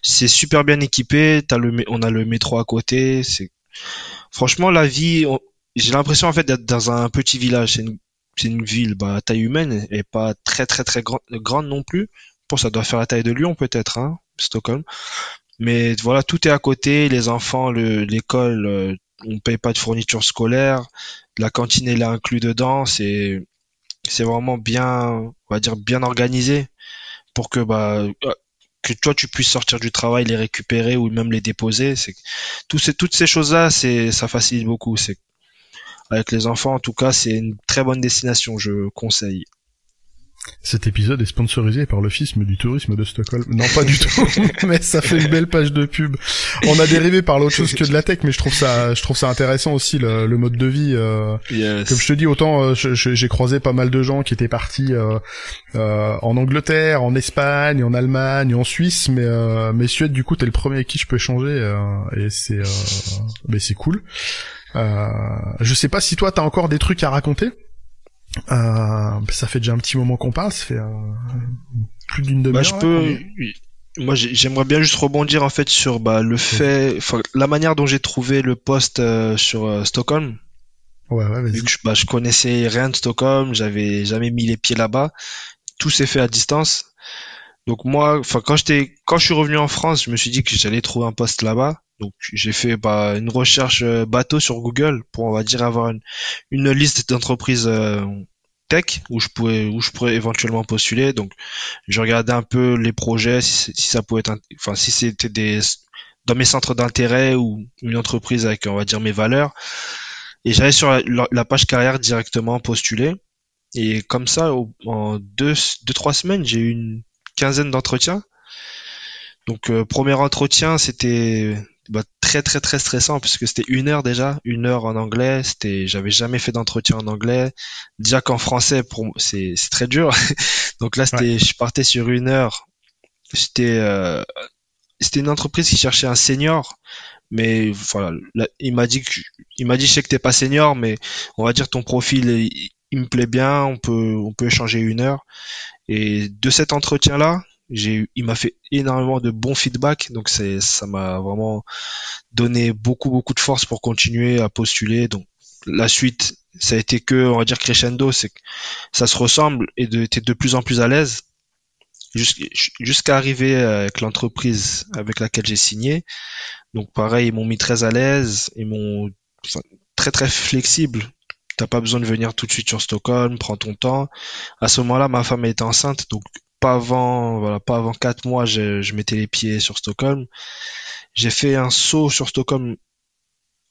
C'est super bien équipé. T'as le, on a le métro à côté. C'est franchement la vie. J'ai l'impression en fait d'être dans un petit village. C'est une ville bah, à taille humaine et pas très très très grande non plus. Pour ça doit faire la taille de Lyon peut-être, hein, Stockholm. Mais voilà, tout est à côté. Les enfants, l'école, euh, on paye pas de fourniture scolaire. La cantine est là inclus dedans. C'est c'est vraiment bien, on va dire bien organisé pour que bah euh, que toi tu puisses sortir du travail, les récupérer ou même les déposer. C'est tout ces, toutes ces choses là, c'est ça facilite beaucoup. C'est avec les enfants, en tout cas, c'est une très bonne destination, je conseille. Cet épisode est sponsorisé par l'Office du tourisme de Stockholm. Non, pas du tout, mais ça fait une belle page de pub. On a dérivé par l'autre chose que de la tech, mais je trouve ça, je trouve ça intéressant aussi le, mode de vie. Euh, Comme je te dis, autant euh, j'ai croisé pas mal de gens qui étaient partis euh, euh, en Angleterre, en Espagne, en Allemagne, en Suisse, mais mais Suède, du coup, t'es le premier avec qui je peux échanger et c'est, mais c'est cool. Euh, je sais pas si toi t'as encore des trucs à raconter. Euh, ça fait déjà un petit moment qu'on parle, ça fait euh, plus d'une demi-heure. Bah, je peux. Moi, j'aimerais bien juste rebondir en fait sur bah, le fait, la manière dont j'ai trouvé le poste sur Stockholm. Ouais, ouais, vas-y. je, bah, je connaissais rien de Stockholm, j'avais jamais mis les pieds là-bas. Tout s'est fait à distance. Donc moi, enfin quand j'étais, quand je suis revenu en France, je me suis dit que j'allais trouver un poste là-bas. Donc j'ai fait bah, une recherche euh, bateau sur Google pour on va dire avoir une, une liste d'entreprises euh, tech où je pourrais où je pourrais éventuellement postuler. Donc je regardais un peu les projets si, si ça pouvait être enfin si c'était des dans mes centres d'intérêt ou une entreprise avec on va dire mes valeurs. Et j'allais sur la, page carrière directement postuler. Et comme ça, en deux, deux trois semaines, j'ai eu une quinzaine d'entretiens. Donc euh, premier entretien, c'était bah, très très très stressant puisque c'était une heure déjà, une heure en anglais. C'était, j'avais jamais fait d'entretien en anglais. Déjà qu'en français, pour c'est c'est très dur. Donc là, c'était, je partais sur une heure. C'était euh, c'était une entreprise qui cherchait un senior, mais voilà, il m'a dit que il m'a dit je sais que t'es pas senior, mais on va dire ton profil il, me plaît bien, on peut on peut échanger une heure. Et de cet entretien là, j'ai il m'a fait énormément de bons feedbacks donc ça m'a vraiment donné beaucoup beaucoup de force pour continuer à postuler. Donc la suite ça a été que on va dire crescendo c'est que ça se ressemble et de t'es de plus en plus à l'aise. Jusqu'à arriver avec l'entreprise avec laquelle j'ai signé. Donc pareil ils m'ont mis très à l'aise ils m'ont très très flexible t'as pas besoin de venir tout de suite sur Stockholm prends ton temps à ce moment-là ma femme était enceinte donc pas avant, voilà, pas avant quatre mois, je, je mettais les pieds sur Stockholm. J'ai fait un saut sur Stockholm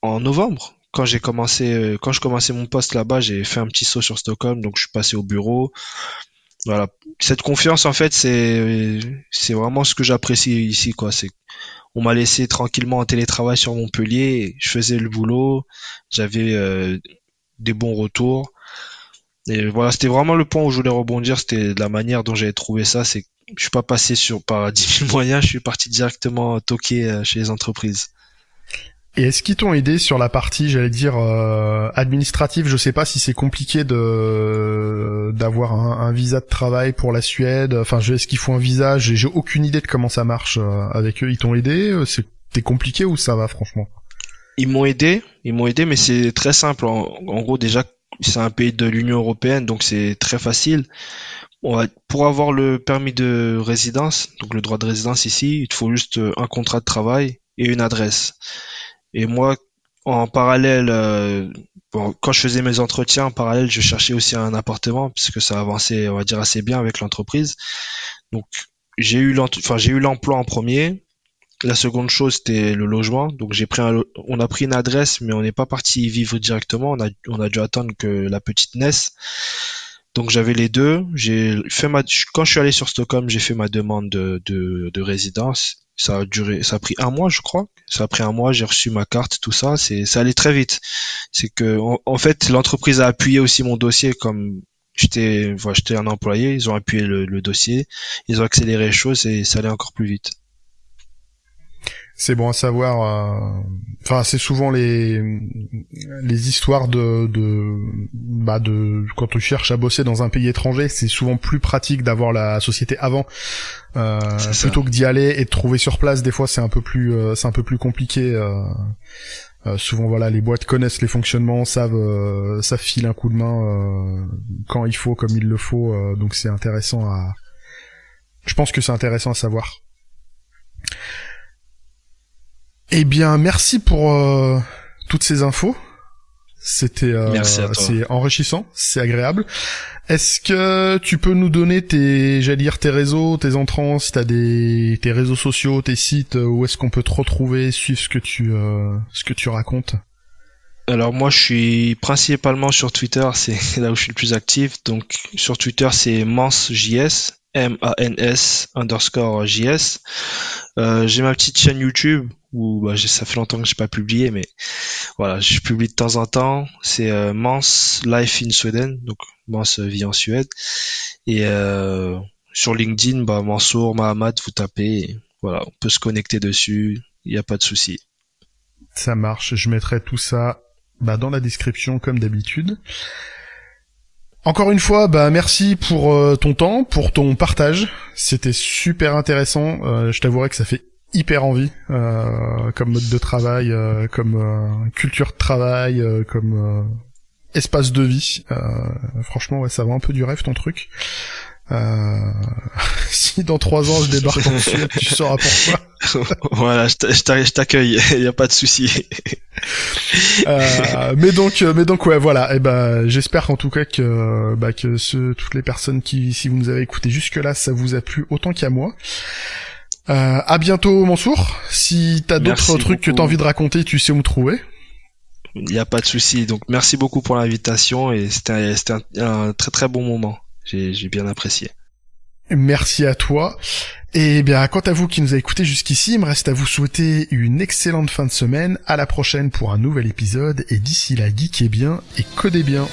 en novembre. Quand j'ai commencé, euh, quand je commençais mon poste là-bas, j'ai fait un petit saut sur Stockholm, donc je suis passé au bureau. Voilà, cette confiance en fait, c'est c'est vraiment ce que j'apprécie ici, quoi. C'est on m'a laissé tranquillement en télétravail sur Montpellier, je faisais le boulot, j'avais euh, des bons retours Et voilà, c'était vraiment le point où je voulais rebondir, c'était la manière dont j'avais trouvé ça, c'est je suis pas passé sur par 10 000 moyens, je suis parti directement toquer euh, chez les entreprises. Et est-ce qu'ils t'ont aidé sur la partie, j'allais dire euh, administrative? Je sais pas si c'est compliqué de d'avoir un, visa de travail pour la Suède. Enfin, est-ce qu'il faut un visa? J'ai aucune idée de comment ça marche euh, avec eux. Ils t'ont aidé? C'était compliqué ou ça va franchement? Ils m'ont aidé, ils m'ont aidé, mais c'est très simple. En, gros, déjà, c'est un pays de l'Union européenne, donc c'est très facile pour avoir le permis de résidence, donc le droit de résidence ici, il te faut juste euh, un contrat de travail et une adresse. Et moi, en parallèle, euh, quand je faisais mes entretiens, en parallèle, je cherchais aussi un appartement puisque ça avançait, on va dire, assez bien avec l'entreprise. Donc, j'ai eu l'emploi en premier. La seconde chose, c'était le logement. Donc, j'ai pris on a pris une adresse, mais on n'est pas parti vivre directement. On a, dû attendre que la petite naisse. Donc j'avais les deux. J'ai fait ma quand je suis allé sur Stockholm, j'ai fait ma demande de, de, de, résidence. Ça a duré, ça a pris un mois, je crois. Ça a pris un mois. J'ai reçu ma carte, tout ça. C'est, ça allait très vite. C'est que en, fait, l'entreprise a appuyé aussi mon dossier comme j'étais, voilà, j'étais un employé. Ils ont appuyé le, le dossier. Ils ont accéléré les choses et ça allait encore plus vite. C'est bon à savoir. Euh, enfin, c'est souvent les les histoires de de bah de quand tu cherches à bosser dans un pays étranger, c'est souvent plus pratique d'avoir la société avant euh, plutôt que d'y aller et de trouver sur place. Des fois, c'est un peu plus euh, c'est un peu plus compliqué. souvent, voilà, les boîtes connaissent les fonctionnements, savent savent filer un coup de main quand il faut, comme il le faut. donc, c'est intéressant à. Je pense que c'est intéressant à savoir. Eh bien, merci pour euh, toutes ces infos. C'était euh, c'est enrichissant, c'est agréable. Est-ce que tu peux nous donner tes j'allais dire tes réseaux, tes entrants, si t'as des tes réseaux sociaux, tes sites euh, où est-ce qu'on peut te retrouver, suivre ce que tu ce que tu racontes? Alors moi je suis principalement sur Twitter, c'est là où je suis le plus actif. Donc sur Twitter c'est mansjs, M-A-N-S underscore JS. Euh, j'ai ma petite chaîne YouTube où bah, ça fait longtemps que j'ai pas publié, mais voilà, je publie de temps en temps. C'est euh, Mans Life in Sweden, donc Mans vit en Suède. Et euh, sur LinkedIn, bah, Mansour, Mahamad, vous tapez, voilà, on peut se connecter dessus, il n'y a pas de souci. Ça marche, je mettrai tout ça bah, dans la description comme d'habitude. Encore une fois, bah merci pour euh, ton temps, pour ton partage. C'était super intéressant. Euh, je t'avouerai que ça fait hyper envie euh, comme mode de travail, comme culture de travail, comme espace de vie. franchement, ouais, ça va un peu du rêve ton truc. Euh... si dans trois ans je débarque en Suède, tu sauras pourquoi. voilà, je t'accueille, il n'y a pas de souci. euh, mais donc, mais donc ouais, voilà. Et eh ben, j'espère en tout cas que, bah, que ce, toutes les personnes qui, si vous nous avez écouté jusque là, ça vous a plu autant qu'à moi. Euh, à bientôt, Mansour. Si t'as d'autres trucs que t'as envie de raconter, tu sais où me trouver. Il n'y a pas de souci. Donc, merci beaucoup pour l'invitation et c'était un, un très très bon moment. J'ai bien apprécié. Merci à toi. Et bien, quant à vous qui nous avez écoutés jusqu'ici, il me reste à vous souhaiter une excellente fin de semaine. À la prochaine pour un nouvel épisode. Et d'ici là, geekez bien et codez bien.